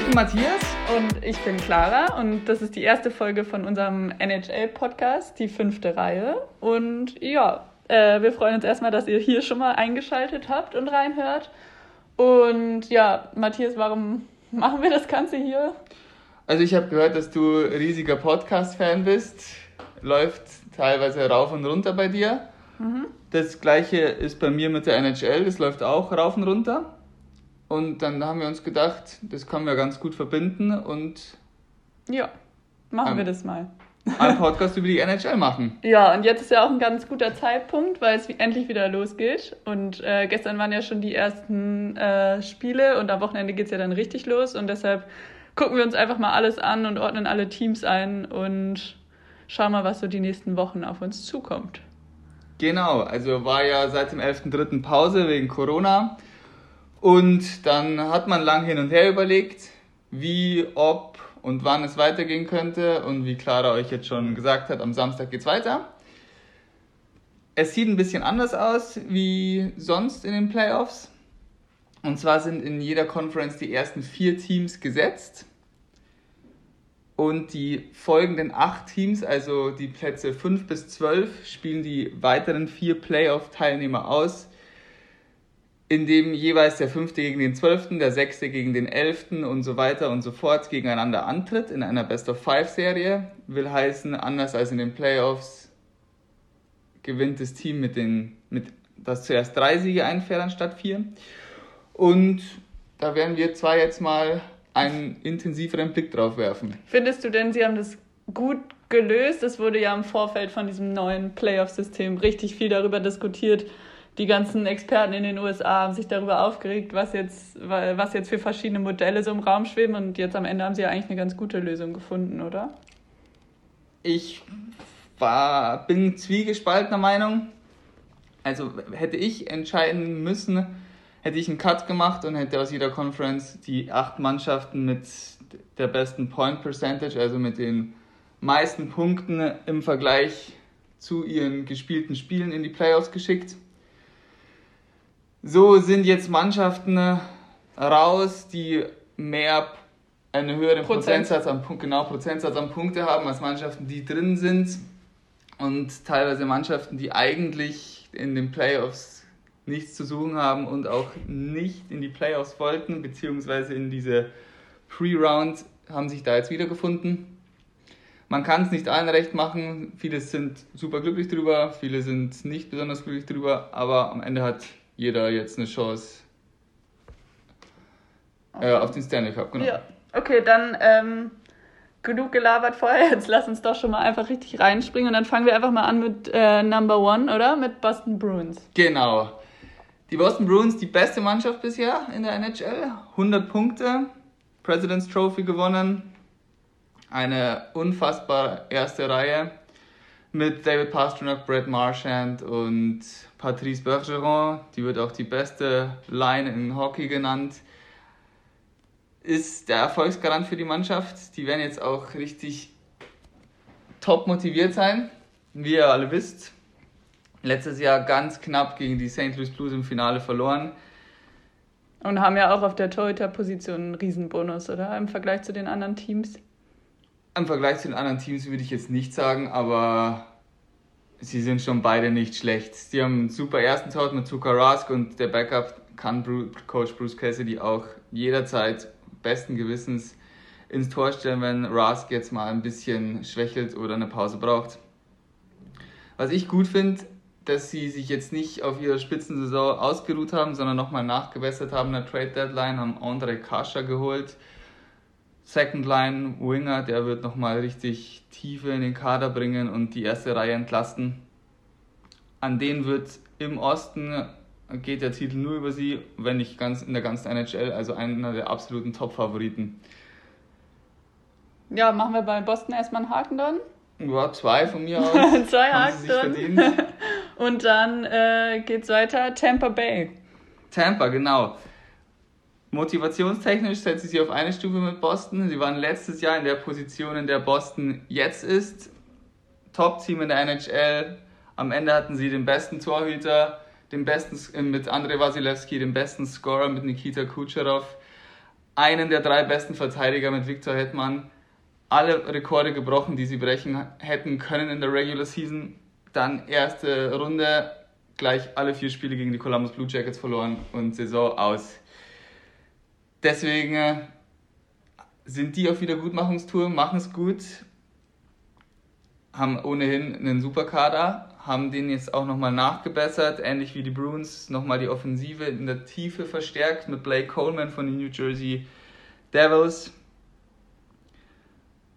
Ich bin Matthias. Und ich bin Clara und das ist die erste Folge von unserem NHL-Podcast, die fünfte Reihe. Und ja, äh, wir freuen uns erstmal, dass ihr hier schon mal eingeschaltet habt und reinhört. Und ja, Matthias, warum machen wir das Ganze hier? Also ich habe gehört, dass du riesiger Podcast-Fan bist. Läuft teilweise rauf und runter bei dir. Mhm. Das gleiche ist bei mir mit der NHL, das läuft auch rauf und runter. Und dann haben wir uns gedacht, das können wir ganz gut verbinden und. Ja, machen wir das mal. Einen Podcast über die NHL machen. Ja, und jetzt ist ja auch ein ganz guter Zeitpunkt, weil es endlich wieder losgeht. Und äh, gestern waren ja schon die ersten äh, Spiele und am Wochenende geht es ja dann richtig los. Und deshalb gucken wir uns einfach mal alles an und ordnen alle Teams ein und schauen mal, was so die nächsten Wochen auf uns zukommt. Genau, also war ja seit dem 11.3. Pause wegen Corona. Und dann hat man lang hin und her überlegt, wie, ob und wann es weitergehen könnte. Und wie Clara euch jetzt schon gesagt hat, am Samstag geht's weiter. Es sieht ein bisschen anders aus wie sonst in den Playoffs. Und zwar sind in jeder Conference die ersten vier Teams gesetzt. Und die folgenden acht Teams, also die Plätze 5 bis 12, spielen die weiteren vier Playoff-Teilnehmer aus in dem jeweils der fünfte gegen den zwölften, der sechste gegen den elften und so weiter und so fort gegeneinander antritt in einer Best of Five Serie. Will heißen, anders als in den Playoffs gewinnt das Team mit den, mit, das zuerst drei Siege einfährt anstatt vier. Und da werden wir zwei jetzt mal einen intensiveren Blick drauf werfen. Findest du denn, sie haben das gut gelöst? Es wurde ja im Vorfeld von diesem neuen Playoff-System richtig viel darüber diskutiert die ganzen Experten in den USA haben sich darüber aufgeregt, was jetzt, was jetzt für verschiedene Modelle so im Raum schweben und jetzt am Ende haben sie ja eigentlich eine ganz gute Lösung gefunden, oder? Ich war, bin zwiegespaltener Meinung. Also hätte ich entscheiden müssen, hätte ich einen Cut gemacht und hätte aus jeder Conference die acht Mannschaften mit der besten Point Percentage, also mit den meisten Punkten im Vergleich zu ihren gespielten Spielen in die Playoffs geschickt. So sind jetzt Mannschaften äh, raus, die mehr einen höheren Prozent. Prozentsatz an genau Prozentsatz an Punkte haben als Mannschaften, die drin sind und teilweise Mannschaften, die eigentlich in den Playoffs nichts zu suchen haben und auch nicht in die Playoffs wollten, beziehungsweise in diese Pre-Round haben sich da jetzt wiedergefunden. Man kann es nicht allen recht machen. Viele sind super glücklich drüber, viele sind nicht besonders glücklich drüber, aber am Ende hat jeder jetzt eine Chance äh, auf den Stanley Cup. Genau. Ja, okay, dann ähm, genug gelabert vorher. Jetzt lass uns doch schon mal einfach richtig reinspringen und dann fangen wir einfach mal an mit äh, Number One, oder? Mit Boston Bruins. Genau. Die Boston Bruins, die beste Mannschaft bisher in der NHL. 100 Punkte, President's Trophy gewonnen. Eine unfassbare erste Reihe mit David Pastrnak, Brett Marchand und Patrice Bergeron. Die wird auch die beste Line in Hockey genannt. Ist der Erfolgsgarant für die Mannschaft. Die werden jetzt auch richtig top motiviert sein. Wie ihr alle wisst, letztes Jahr ganz knapp gegen die St. Louis Blues im Finale verloren. Und haben ja auch auf der Torhüter-Position einen Riesenbonus, oder? Im Vergleich zu den anderen Teams. Im Vergleich zu den anderen Teams würde ich jetzt nicht sagen, aber sie sind schon beide nicht schlecht. Sie haben einen super ersten Tor mit Zuka Rask und der Backup kann Coach Bruce Cassidy auch jederzeit besten Gewissens ins Tor stellen, wenn Rask jetzt mal ein bisschen schwächelt oder eine Pause braucht. Was ich gut finde, dass sie sich jetzt nicht auf ihrer Spitzensaison ausgeruht haben, sondern nochmal nachgebessert haben in der Trade Deadline, haben Andre Kascha geholt, Second Line Winger, der wird nochmal richtig Tiefe in den Kader bringen und die erste Reihe entlasten. An denen wird im Osten geht der Titel nur über sie, wenn nicht ganz in der ganzen NHL, also einer der absoluten Top-Favoriten. Ja, machen wir bei Boston erstmal einen Haken dann? Ja, zwei von mir aus. zwei Haken. Und dann äh, geht's weiter, Tampa Bay. Tampa, genau. Motivationstechnisch setzt sie sich auf eine Stufe mit Boston. Sie waren letztes Jahr in der Position, in der Boston jetzt ist. Top-Team in der NHL. Am Ende hatten sie den besten Torhüter, den besten mit Andrei Wasilewski, den besten Scorer mit Nikita Kucherov. einen der drei besten Verteidiger mit Victor Hetman. Alle Rekorde gebrochen, die sie brechen hätten können in der Regular Season. Dann erste Runde, gleich alle vier Spiele gegen die Columbus Blue Jackets verloren und Saison aus. Deswegen äh, sind die auf Wiedergutmachungstour, machen es gut, haben ohnehin einen super Kader, haben den jetzt auch nochmal nachgebessert, ähnlich wie die Bruins, nochmal die Offensive in der Tiefe verstärkt mit Blake Coleman von den New Jersey Devils.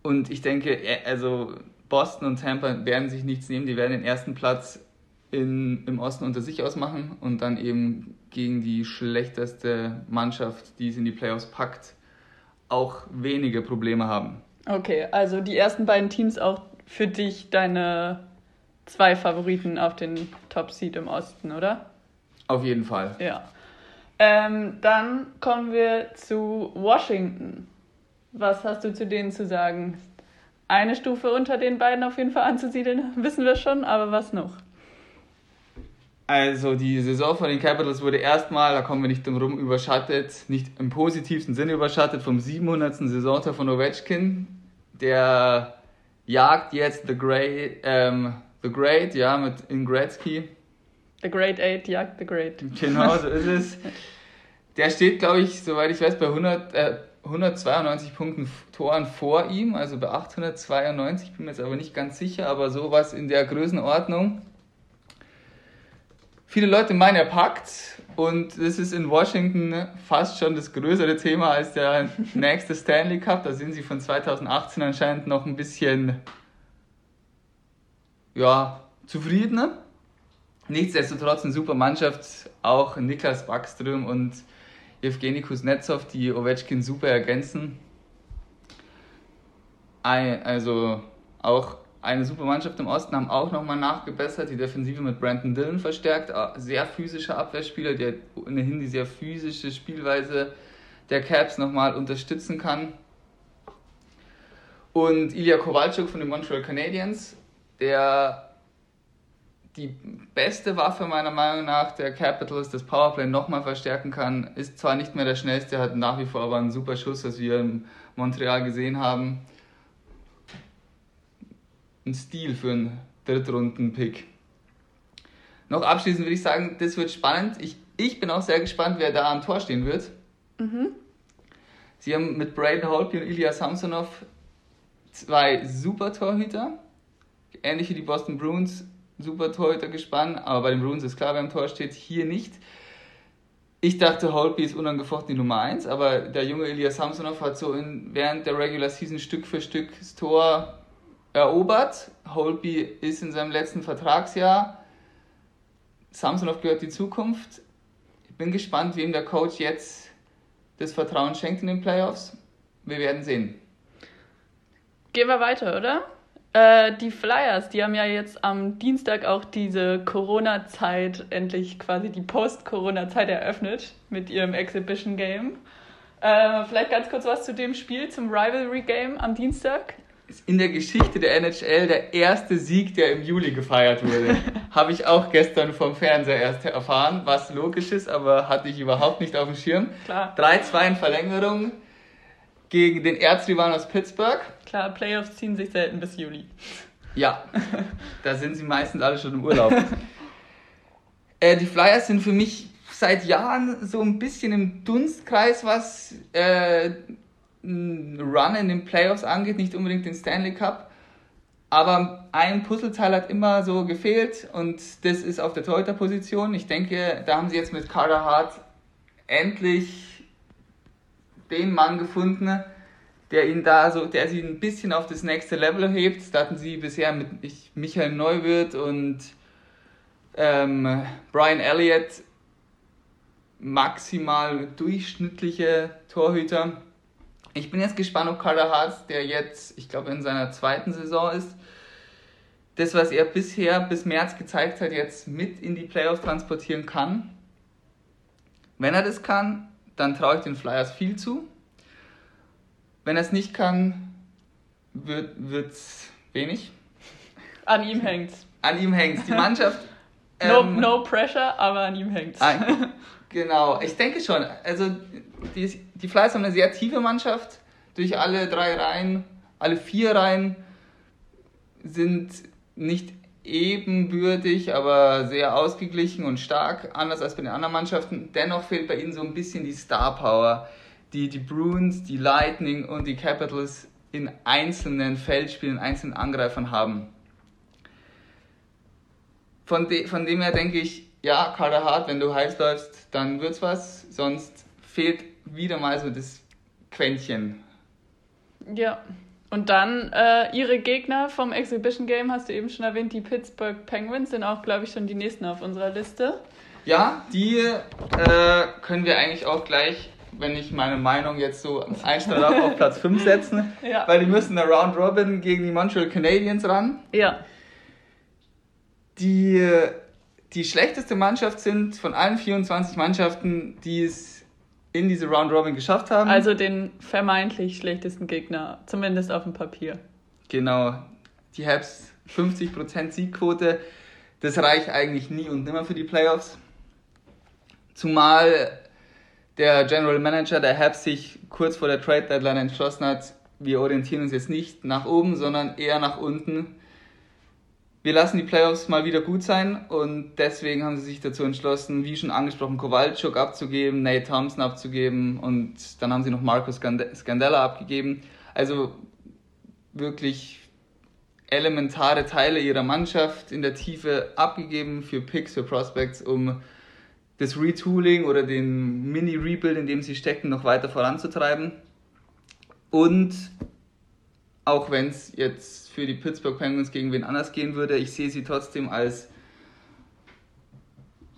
Und ich denke, also Boston und Tampa werden sich nichts nehmen, die werden den ersten Platz in, im Osten unter sich ausmachen und dann eben gegen die schlechteste Mannschaft, die es in die Playoffs packt, auch wenige Probleme haben. Okay, also die ersten beiden Teams auch für dich deine zwei Favoriten auf den Top Seed im Osten, oder? Auf jeden Fall. Ja. Ähm, dann kommen wir zu Washington. Was hast du zu denen zu sagen? Eine Stufe unter den beiden auf jeden Fall anzusiedeln, wissen wir schon, aber was noch? Also die Saison von den Capitals wurde erstmal, da kommen wir nicht drum rum, überschattet, nicht im positivsten Sinne überschattet vom 700. Saisontag von Ovechkin. Der jagt jetzt The Great, ähm, The Great, ja, mit in Gretzky. The Great Eight jagt The Great. Genau, so ist es. Der steht, glaube ich, soweit ich weiß, bei 100, äh, 192 Punkten Toren vor ihm, also bei 892, bin mir jetzt aber nicht ganz sicher, aber sowas in der Größenordnung. Viele Leute meinen, er packt und das ist in Washington fast schon das größere Thema als der nächste Stanley Cup. Da sind sie von 2018 anscheinend noch ein bisschen ja, zufriedener. Nichtsdestotrotz eine super Mannschaft, auch Niklas Backström und Evgeny Kuznetsov, die Ovechkin super ergänzen. Also auch eine super Mannschaft im Osten, haben auch nochmal nachgebessert, die Defensive mit Brandon Dillon verstärkt, sehr physischer Abwehrspieler, der ohnehin die sehr physische Spielweise der Caps nochmal unterstützen kann. Und Ilya Kowalczuk von den Montreal Canadiens, der die beste Waffe meiner Meinung nach der Capitals, das Powerplay nochmal verstärken kann, ist zwar nicht mehr der schnellste, hat nach wie vor aber einen super Schuss, was wir in Montreal gesehen haben ein Stil für einen Drittrunden-Pick. Noch abschließend würde ich sagen, das wird spannend. Ich, ich bin auch sehr gespannt, wer da am Tor stehen wird. Mhm. Sie haben mit Braden Holtby und Ilya Samsonov zwei super Torhüter. Ähnlich wie die Boston Bruins, super Torhüter gespannt. Aber bei den Bruins ist klar, wer am Tor steht, hier nicht. Ich dachte, Holtby ist unangefochten die Nummer 1, aber der junge Ilya Samsonov hat so in, während der Regular Season Stück für Stück das Tor erobert. Holby ist in seinem letzten Vertragsjahr. Samsonov gehört die Zukunft. Ich bin gespannt, wem der Coach jetzt das Vertrauen schenkt in den Playoffs. Wir werden sehen. Gehen wir weiter, oder? Äh, die Flyers, die haben ja jetzt am Dienstag auch diese Corona-Zeit, endlich quasi die Post-Corona-Zeit eröffnet mit ihrem Exhibition-Game. Äh, vielleicht ganz kurz was zu dem Spiel, zum Rivalry-Game am Dienstag ist in der Geschichte der NHL der erste Sieg, der im Juli gefeiert wurde. Habe ich auch gestern vom Fernseher erst erfahren, was logisch ist, aber hatte ich überhaupt nicht auf dem Schirm. Klar. 3-2 in Verlängerung gegen den Erzrivalen aus Pittsburgh. Klar, Playoffs ziehen sich selten bis Juli. Ja, da sind sie meistens alle schon im Urlaub. äh, die Flyers sind für mich seit Jahren so ein bisschen im Dunstkreis, was äh, Run in den Playoffs angeht, nicht unbedingt den Stanley Cup. Aber ein Puzzleteil hat immer so gefehlt und das ist auf der Torhüter-Position. Ich denke, da haben sie jetzt mit Carter Hart endlich den Mann gefunden, der ihn da so, der sie ein bisschen auf das nächste Level hebt. Da hatten sie bisher mit Michael Neuwirth und ähm, Brian Elliott maximal durchschnittliche Torhüter. Ich bin jetzt gespannt, ob Carter Hart, der jetzt, ich glaube, in seiner zweiten Saison ist, das, was er bisher bis März gezeigt hat, jetzt mit in die Playoffs transportieren kann. Wenn er das kann, dann traue ich den Flyers viel zu. Wenn er es nicht kann, wird es wenig. An ihm hängt's. An ihm hängt's. Die Mannschaft. no, ähm, no pressure, aber an ihm hängt's. Genau, ich denke schon. Also die, die Flyers haben eine sehr tiefe Mannschaft. Durch alle drei Reihen, alle vier Reihen sind nicht ebenbürtig, aber sehr ausgeglichen und stark, anders als bei den anderen Mannschaften. Dennoch fehlt bei ihnen so ein bisschen die Star Power, die die Bruins, die Lightning und die Capitals in einzelnen Feldspielen, einzelnen Angreifern haben. Von, de, von dem her denke ich, ja, Carter Hart, wenn du heiß läufst, dann wird's was, sonst fehlt wieder mal so das Quäntchen. Ja, und dann äh, ihre Gegner vom Exhibition Game, hast du eben schon erwähnt, die Pittsburgh Penguins sind auch, glaube ich, schon die nächsten auf unserer Liste. Ja, die äh, können wir eigentlich auch gleich, wenn ich meine Meinung jetzt so einstelle, darf, auf Platz 5 setzen. Ja. Weil die müssen eine Round Robin gegen die Montreal Canadiens ran. Ja. Die die schlechteste Mannschaft sind von allen 24 Mannschaften, die es in diese Round Robin geschafft haben. Also den vermeintlich schlechtesten Gegner, zumindest auf dem Papier. Genau. Die Habs 50% Siegquote, das reicht eigentlich nie und nimmer für die Playoffs. Zumal der General Manager der Habs sich kurz vor der Trade Deadline entschlossen hat, wir orientieren uns jetzt nicht nach oben, sondern eher nach unten wir lassen die Playoffs mal wieder gut sein und deswegen haben sie sich dazu entschlossen, wie schon angesprochen, Kowalczuk abzugeben, Nate Thompson abzugeben und dann haben sie noch Marcus Scandella abgegeben. Also wirklich elementare Teile ihrer Mannschaft in der Tiefe abgegeben für Picks, für Prospects, um das Retooling oder den Mini-Rebuild, in dem sie stecken, noch weiter voranzutreiben. Und auch wenn es jetzt für die Pittsburgh Penguins gegen wen anders gehen würde. Ich sehe sie trotzdem als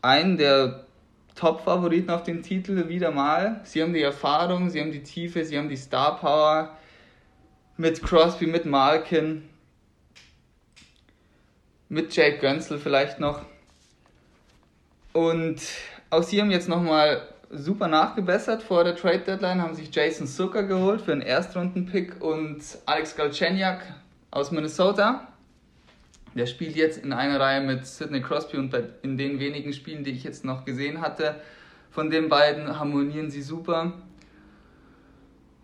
einen der Top-Favoriten auf den Titel wieder mal. Sie haben die Erfahrung, sie haben die Tiefe, sie haben die Star Power mit Crosby, mit Malkin, mit Jake Gönzel vielleicht noch. Und auch sie haben jetzt nochmal super nachgebessert vor der Trade Deadline, haben sich Jason Zucker geholt für einen Erstrunden-Pick und Alex Galchenyuk aus Minnesota. Der spielt jetzt in einer Reihe mit Sidney Crosby und in den wenigen Spielen, die ich jetzt noch gesehen hatte, von den beiden harmonieren sie super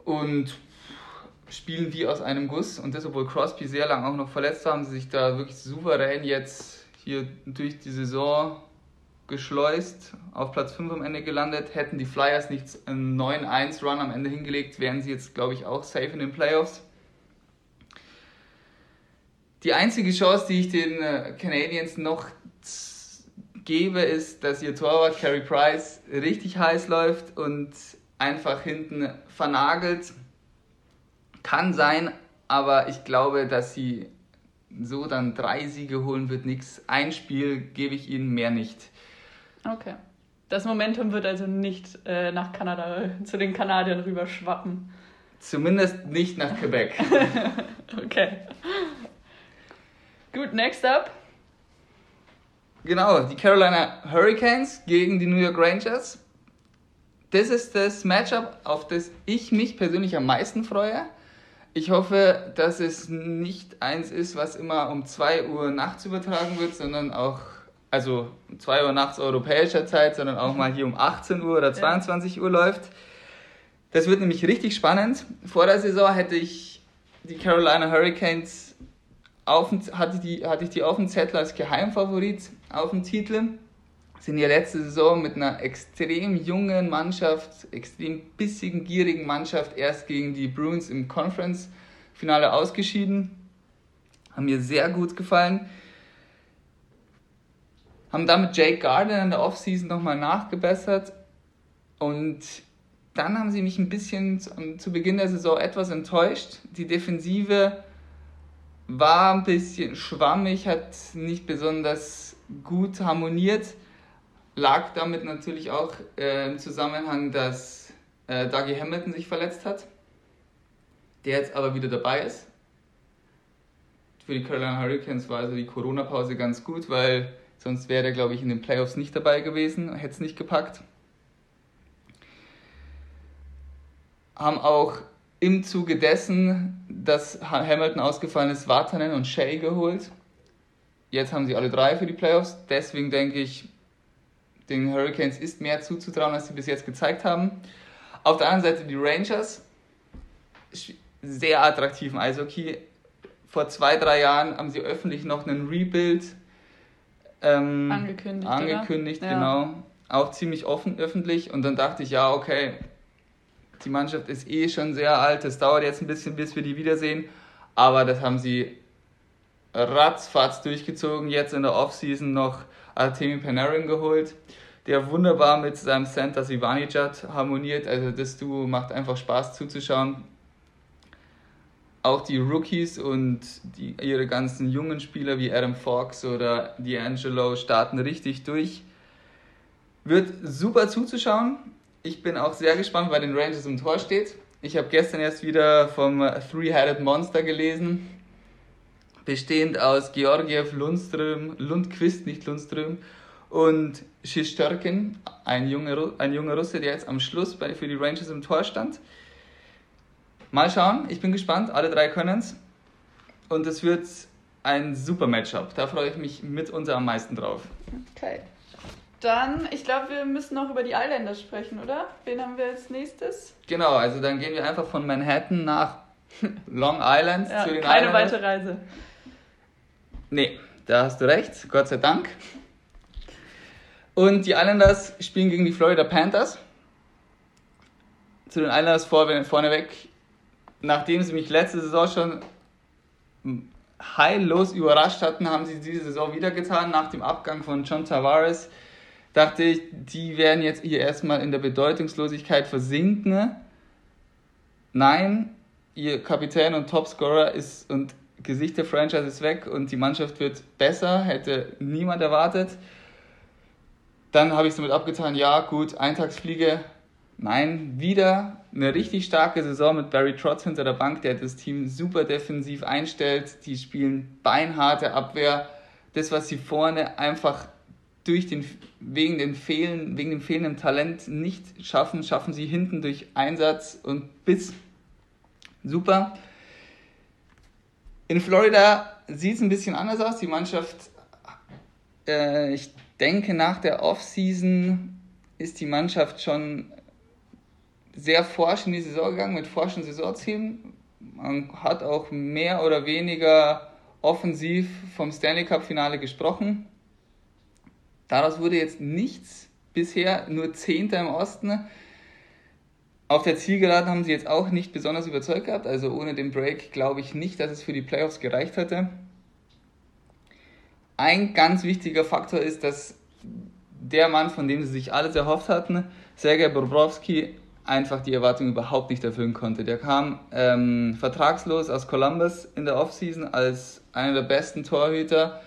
und spielen wie aus einem Guss. Und das, obwohl Crosby sehr lange auch noch verletzt war, haben sie sich da wirklich souverän jetzt hier durch die Saison geschleust, auf Platz 5 am Ende gelandet. Hätten die Flyers nicht einen 9-1-Run am Ende hingelegt, wären sie jetzt, glaube ich, auch safe in den Playoffs. Die einzige Chance, die ich den äh, Canadiens noch gebe, ist, dass ihr Torwart Carey Price richtig heiß läuft und einfach hinten vernagelt. Kann sein, aber ich glaube, dass sie so dann drei Siege holen wird nichts. Ein Spiel gebe ich ihnen mehr nicht. Okay. Das Momentum wird also nicht äh, nach Kanada, zu den Kanadiern rüber schwappen. Zumindest nicht nach Quebec. okay. Gut, next up. Genau, die Carolina Hurricanes gegen die New York Rangers. Das ist das Matchup, auf das ich mich persönlich am meisten freue. Ich hoffe, dass es nicht eins ist, was immer um 2 Uhr nachts übertragen wird, sondern auch, also 2 Uhr nachts europäischer Zeit, sondern auch mal hier um 18 Uhr oder 22 Uhr läuft. Das wird nämlich richtig spannend. Vor der Saison hätte ich die Carolina Hurricanes auf, hatte, die, hatte ich die auf dem Zettel als Geheimfavorit auf dem Titel. Sind ja letzte Saison mit einer extrem jungen Mannschaft, extrem bissigen, gierigen Mannschaft erst gegen die Bruins im Conference-Finale ausgeschieden. Haben mir sehr gut gefallen. Haben damit Jake Gardner in der Offseason nochmal nachgebessert. Und dann haben sie mich ein bisschen zu Beginn der Saison etwas enttäuscht. Die Defensive war ein bisschen schwammig, hat nicht besonders gut harmoniert. Lag damit natürlich auch äh, im Zusammenhang, dass äh, Dougie Hamilton sich verletzt hat, der jetzt aber wieder dabei ist. Für die Carolina Hurricanes war also die Corona-Pause ganz gut, weil sonst wäre er, glaube ich, in den Playoffs nicht dabei gewesen, hätte es nicht gepackt. Haben auch im Zuge dessen, dass Hamilton ausgefallen ist, Vatanen und Shea geholt. Jetzt haben sie alle drei für die Playoffs. Deswegen denke ich, Den Hurricanes ist mehr zuzutrauen, als sie bis jetzt gezeigt haben. Auf der anderen Seite die Rangers, sehr attraktiven Eishockey. Vor zwei, drei Jahren haben sie öffentlich noch einen Rebuild ähm, angekündigt. Angekündigt, genau. Ja. Auch ziemlich offen öffentlich. Und dann dachte ich, ja, okay, die Mannschaft ist eh schon sehr alt. Es dauert jetzt ein bisschen, bis wir die wiedersehen. Aber das haben sie ratzfatz durchgezogen. Jetzt in der Offseason noch Artemi Panarin geholt, der wunderbar mit seinem Center Sivanijad harmoniert. Also das Duo macht einfach Spaß zuzuschauen. Auch die Rookies und die, ihre ganzen jungen Spieler wie Adam Fox oder D'Angelo starten richtig durch. Wird super zuzuschauen. Ich bin auch sehr gespannt, wer den Rangers im Tor steht. Ich habe gestern erst wieder vom Three-Headed Monster gelesen, bestehend aus Georgiev, Lundström, Lundquist, nicht Lundström, und Shishterkin, ein junger, ein junger Russe, der jetzt am Schluss bei, für die Rangers im Tor stand. Mal schauen, ich bin gespannt, alle drei können es. Und es wird ein super Matchup. Da freue ich mich mitunter am meisten drauf. Okay. Dann, ich glaube, wir müssen noch über die Islanders sprechen, oder? Wen haben wir als nächstes? Genau, also dann gehen wir einfach von Manhattan nach Long Island ja, zu den keine Islanders. Keine weite Reise. Nee, da hast du recht, Gott sei Dank. Und die Islanders spielen gegen die Florida Panthers. Zu den Islanders vor, vorneweg, nachdem sie mich letzte Saison schon heillos überrascht hatten, haben sie diese Saison wieder getan, nach dem Abgang von John Tavares dachte ich, die werden jetzt hier erstmal in der Bedeutungslosigkeit versinken. Nein, ihr Kapitän und Topscorer ist und Gesicht der Franchise ist weg und die Mannschaft wird besser, hätte niemand erwartet. Dann habe ich damit abgetan, ja gut, Eintagsfliege. Nein, wieder eine richtig starke Saison mit Barry Trotz hinter der Bank, der das Team super defensiv einstellt. Die spielen beinharte Abwehr. Das, was sie vorne einfach durch den, wegen, den Fehlen, wegen dem fehlenden Talent nicht schaffen, schaffen sie hinten durch Einsatz und Biss. Super. In Florida sieht es ein bisschen anders aus. Die Mannschaft, äh, ich denke, nach der Offseason ist die Mannschaft schon sehr forsch in die Saison gegangen mit forschen Saisonzielen. Man hat auch mehr oder weniger offensiv vom Stanley Cup Finale gesprochen. Daraus wurde jetzt nichts bisher, nur Zehnter im Osten. Auf der Zielgeraden haben sie jetzt auch nicht besonders überzeugt gehabt. Also ohne den Break glaube ich nicht, dass es für die Playoffs gereicht hätte. Ein ganz wichtiger Faktor ist, dass der Mann, von dem sie sich alles erhofft hatten, Sergei Bobrowski, einfach die Erwartungen überhaupt nicht erfüllen konnte. Der kam ähm, vertragslos aus Columbus in der Offseason als einer der besten Torhüter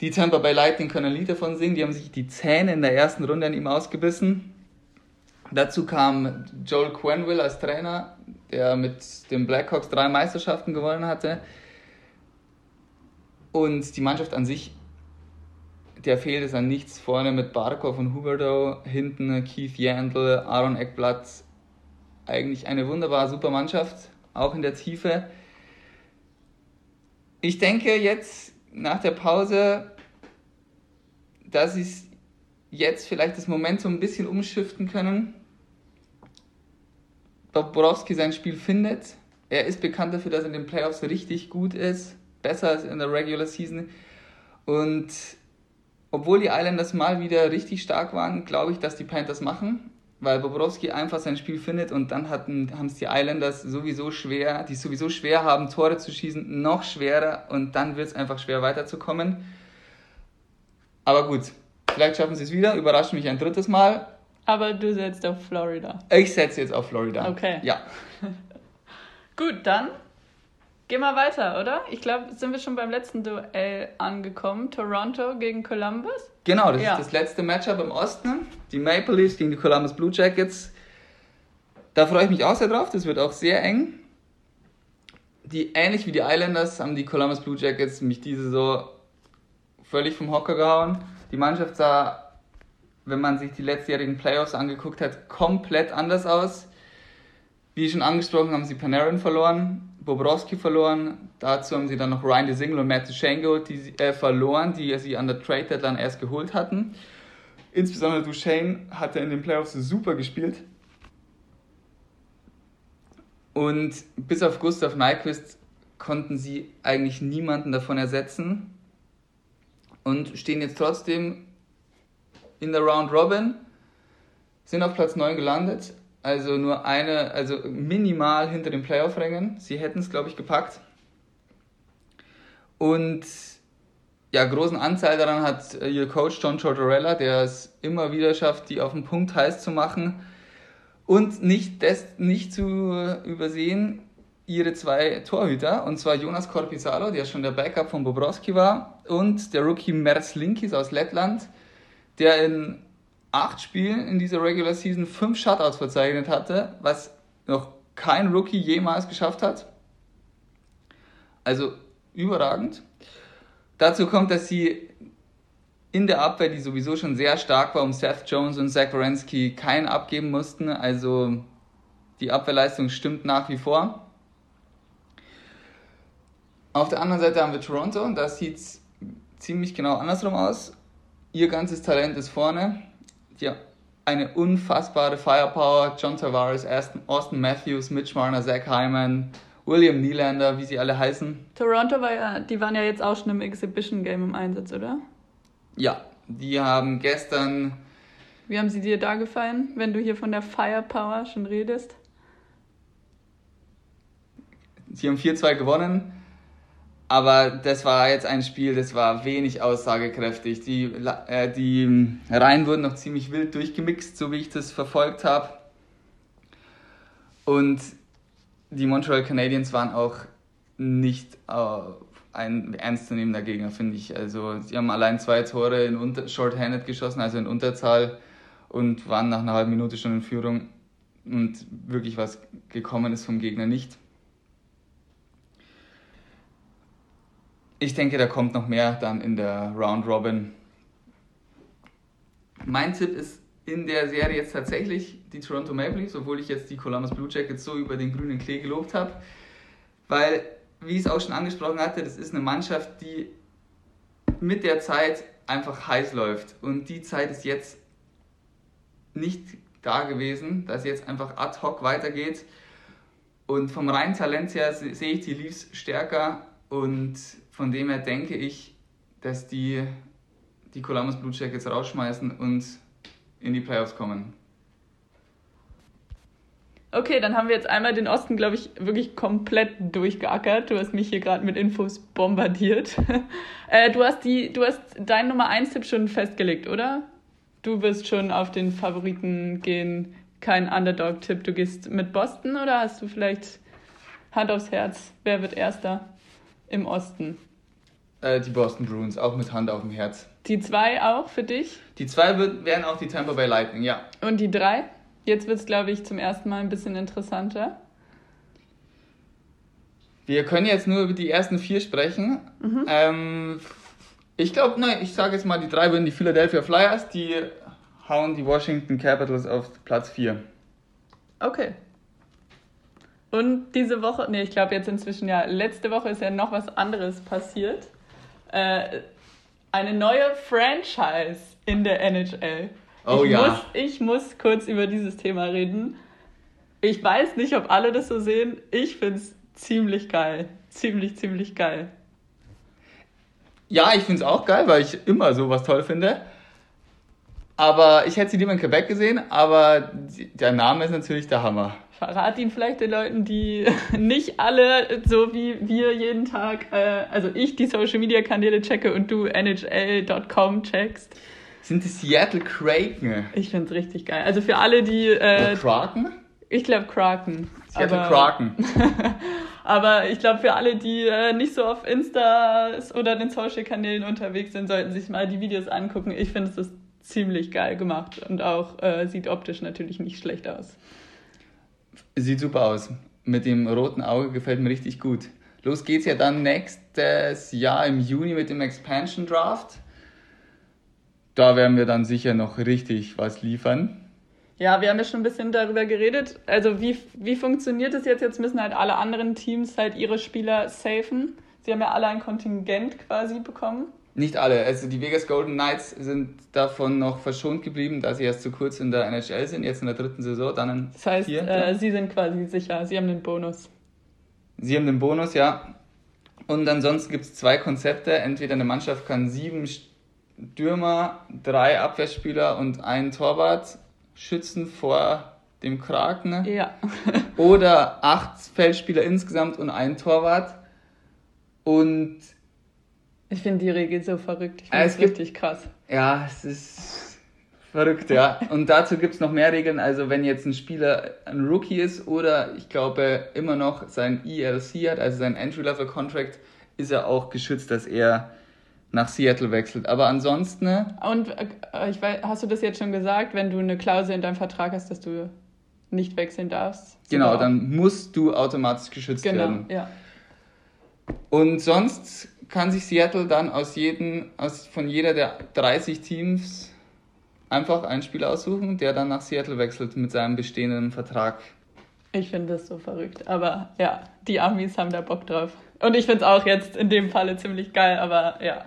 die Tampa Bay Lightning können ein Lied davon singen. Die haben sich die Zähne in der ersten Runde an ihm ausgebissen. Dazu kam Joel Quenville als Trainer, der mit den Blackhawks drei Meisterschaften gewonnen hatte. Und die Mannschaft an sich, der fehlt es an nichts. Vorne mit Barkov und Huberto, hinten Keith Yandel, Aaron Eckblatt. Eigentlich eine wunderbare, super Mannschaft, auch in der Tiefe. Ich denke, jetzt nach der Pause, dass sie jetzt vielleicht das Moment so ein bisschen umschiften können. Borowski sein Spiel findet. Er ist bekannt dafür, dass er in den Playoffs richtig gut ist, besser als in der Regular Season. Und obwohl die Islanders mal wieder richtig stark waren, glaube ich, dass die Panthers machen weil Bobrowski einfach sein Spiel findet und dann hatten, haben es die Islanders sowieso schwer, die sowieso schwer haben, Tore zu schießen, noch schwerer und dann wird es einfach schwer weiterzukommen. Aber gut, vielleicht schaffen sie es wieder, überraschen mich ein drittes Mal. Aber du setzt auf Florida. Ich setze jetzt auf Florida. Okay. Ja. gut, dann Geh mal weiter, oder? Ich glaube, sind wir schon beim letzten Duell angekommen. Toronto gegen Columbus? Genau, das ja. ist das letzte Matchup im Osten. Die Maple Leafs gegen die Columbus Blue Jackets. Da freue ich mich auch sehr drauf. Das wird auch sehr eng. Die, ähnlich wie die Islanders haben die Columbus Blue Jackets mich diese so völlig vom Hocker gehauen. Die Mannschaft sah, wenn man sich die letztjährigen Playoffs angeguckt hat, komplett anders aus. Wie schon angesprochen, haben sie Panarin verloren Bobrowski verloren. Dazu haben sie dann noch Ryan DeSingle und Matt Duchenko die, äh, verloren, die sie an der Trade Deadline erst geholt hatten. Insbesondere Duchesne hat er in den Playoffs super gespielt. Und bis auf Gustav Nyquist konnten sie eigentlich niemanden davon ersetzen und stehen jetzt trotzdem in der Round Robin, sind auf Platz 9 gelandet, also nur eine, also minimal hinter den Playoff-Rängen. Sie hätten es, glaube ich, gepackt. Und ja, großen Anteil daran hat äh, ihr Coach John Tortorella, der es immer wieder schafft, die auf den Punkt heiß zu machen. Und nicht, des, nicht zu übersehen, ihre zwei Torhüter, und zwar Jonas Korpisalo, der schon der Backup von Bobrowski war, und der Rookie Merz Linkis aus Lettland, der in acht Spielen in dieser Regular Season fünf Shutouts verzeichnet hatte, was noch kein Rookie jemals geschafft hat. Also überragend. Dazu kommt, dass sie in der Abwehr, die sowieso schon sehr stark war, um Seth Jones und Zach Wierenski keinen abgeben mussten. Also die Abwehrleistung stimmt nach wie vor. Auf der anderen Seite haben wir Toronto und da sieht es ziemlich genau andersrum aus. Ihr ganzes Talent ist vorne. Die eine unfassbare Firepower. John Tavares, Austin Matthews, Mitch Marner, Zach Hyman, William Nylander, wie sie alle heißen. Toronto war ja, die waren ja jetzt auch schon im Exhibition Game im Einsatz, oder? Ja, die haben gestern. Wie haben sie dir da gefallen, wenn du hier von der Firepower schon redest? Sie haben 4-2 gewonnen, aber das war jetzt ein Spiel, das war wenig aussagekräftig. Die, äh, die Reihen wurden noch ziemlich wild durchgemixt, so wie ich das verfolgt habe. Und die Montreal Canadiens waren auch nicht äh, ein ernstzunehmender Gegner, finde ich. Also sie haben allein zwei Tore in Unter Shorthanded geschossen, also in Unterzahl und waren nach einer halben Minute schon in Führung und wirklich was gekommen ist vom Gegner nicht. Ich denke, da kommt noch mehr dann in der Round Robin. Mein Tipp ist in der Serie jetzt tatsächlich die Toronto Maple Leafs, obwohl ich jetzt die Columbus Blue Jackets so über den grünen Klee gelobt habe. Weil, wie ich es auch schon angesprochen hatte, das ist eine Mannschaft, die mit der Zeit einfach heiß läuft. Und die Zeit ist jetzt nicht da gewesen, dass jetzt einfach ad hoc weitergeht. Und vom reinen Talent her sehe ich die Leafs stärker und von dem her denke ich, dass die die Columbus Blue Jackets rausschmeißen und in die Playoffs kommen. Okay, dann haben wir jetzt einmal den Osten, glaube ich, wirklich komplett durchgeackert. Du hast mich hier gerade mit Infos bombardiert. äh, du hast die, du hast deinen Nummer 1 Tipp schon festgelegt, oder? Du wirst schon auf den Favoriten gehen, kein Underdog-Tipp. Du gehst mit Boston oder hast du vielleicht Hand aufs Herz? Wer wird Erster im Osten? Äh, die Boston Bruins, auch mit Hand auf dem Herz. Die zwei auch für dich? Die zwei wären auch die Tampa Bay Lightning, ja. Und die drei? Jetzt wird es, glaube ich, zum ersten Mal ein bisschen interessanter. Wir können jetzt nur über die ersten vier sprechen. Mhm. Ähm, ich glaube, nein, ich sage jetzt mal, die drei würden die Philadelphia Flyers, die hauen die Washington Capitals auf Platz 4. Okay. Und diese Woche, nee, ich glaube jetzt inzwischen ja, letzte Woche ist ja noch was anderes passiert. Äh, eine neue Franchise in der NHL. Oh ich ja. Muss, ich muss kurz über dieses Thema reden. Ich weiß nicht, ob alle das so sehen. Ich finde es ziemlich geil. Ziemlich, ziemlich geil. Ja, ich finde es auch geil, weil ich immer sowas toll finde. Aber ich hätte sie lieber in Quebec gesehen, aber der Name ist natürlich der Hammer. Verrat ihn vielleicht den Leuten, die nicht alle so wie wir jeden Tag, äh, also ich die Social Media Kanäle checke und du NHL.com checkst. Sind die Seattle Kraken? Ich finde es richtig geil. Also für alle, die. Äh, Kraken? Ich glaube Kraken. Seattle aber, Kraken. aber ich glaube, für alle, die äh, nicht so auf Insta oder den Social Kanälen unterwegs sind, sollten sich mal die Videos angucken. Ich finde es ist ziemlich geil gemacht und auch äh, sieht optisch natürlich nicht schlecht aus. Sieht super aus. Mit dem roten Auge gefällt mir richtig gut. Los geht's ja dann nächstes Jahr im Juni mit dem Expansion Draft. Da werden wir dann sicher noch richtig was liefern. Ja, wir haben ja schon ein bisschen darüber geredet. Also wie, wie funktioniert es jetzt? Jetzt müssen halt alle anderen Teams halt ihre Spieler safen. Sie haben ja alle ein Kontingent quasi bekommen. Nicht alle. Also die Vegas Golden Knights sind davon noch verschont geblieben, da sie erst zu kurz in der NHL sind, jetzt in der dritten Saison, dann in Das heißt, äh, sie sind quasi sicher, sie haben den Bonus. Sie haben den Bonus, ja. Und ansonsten gibt es zwei Konzepte. Entweder eine Mannschaft kann sieben Stürmer, drei Abwehrspieler und einen Torwart schützen vor dem Kraken. Ja. Oder acht Feldspieler insgesamt und einen Torwart. Und Ich finde die Regel so verrückt. Ich finde es gibt- richtig krass. ja, es ist verrückt, ja. Und dazu gibt es noch mehr Regeln. Also wenn jetzt ein Spieler ein Rookie ist oder ich glaube immer noch sein ELC hat, also sein Entry-Level-Contract, ist er auch geschützt, dass er nach Seattle wechselt. Aber ansonsten, Und äh, ich weiß, hast du das jetzt schon gesagt, wenn du eine Klausel in deinem Vertrag hast, dass du nicht wechseln darfst? genau, dann musst du automatisch geschützt Genau, werden. ja. Und sonst kann sich Seattle dann aus jedem, aus, von jeder der 30 Teams einfach einen Spieler aussuchen, der dann nach Seattle wechselt mit seinem bestehenden Vertrag. Ich finde das so verrückt. Aber ja, die Amis haben da Bock drauf. Und ich finde es auch jetzt in dem Falle ziemlich geil, aber ja.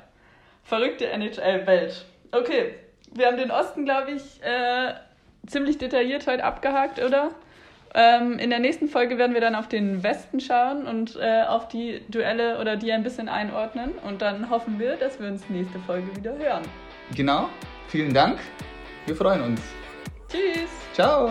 Verrückte NHL-Welt. Okay, wir haben den Osten, glaube ich, äh, ziemlich detailliert heute abgehakt, oder? Ähm, in der nächsten Folge werden wir dann auf den Westen schauen und äh, auf die Duelle oder die ein bisschen einordnen. Und dann hoffen wir, dass wir uns nächste Folge wieder hören. Genau, vielen Dank. Wir freuen uns. Tschüss! Ciao.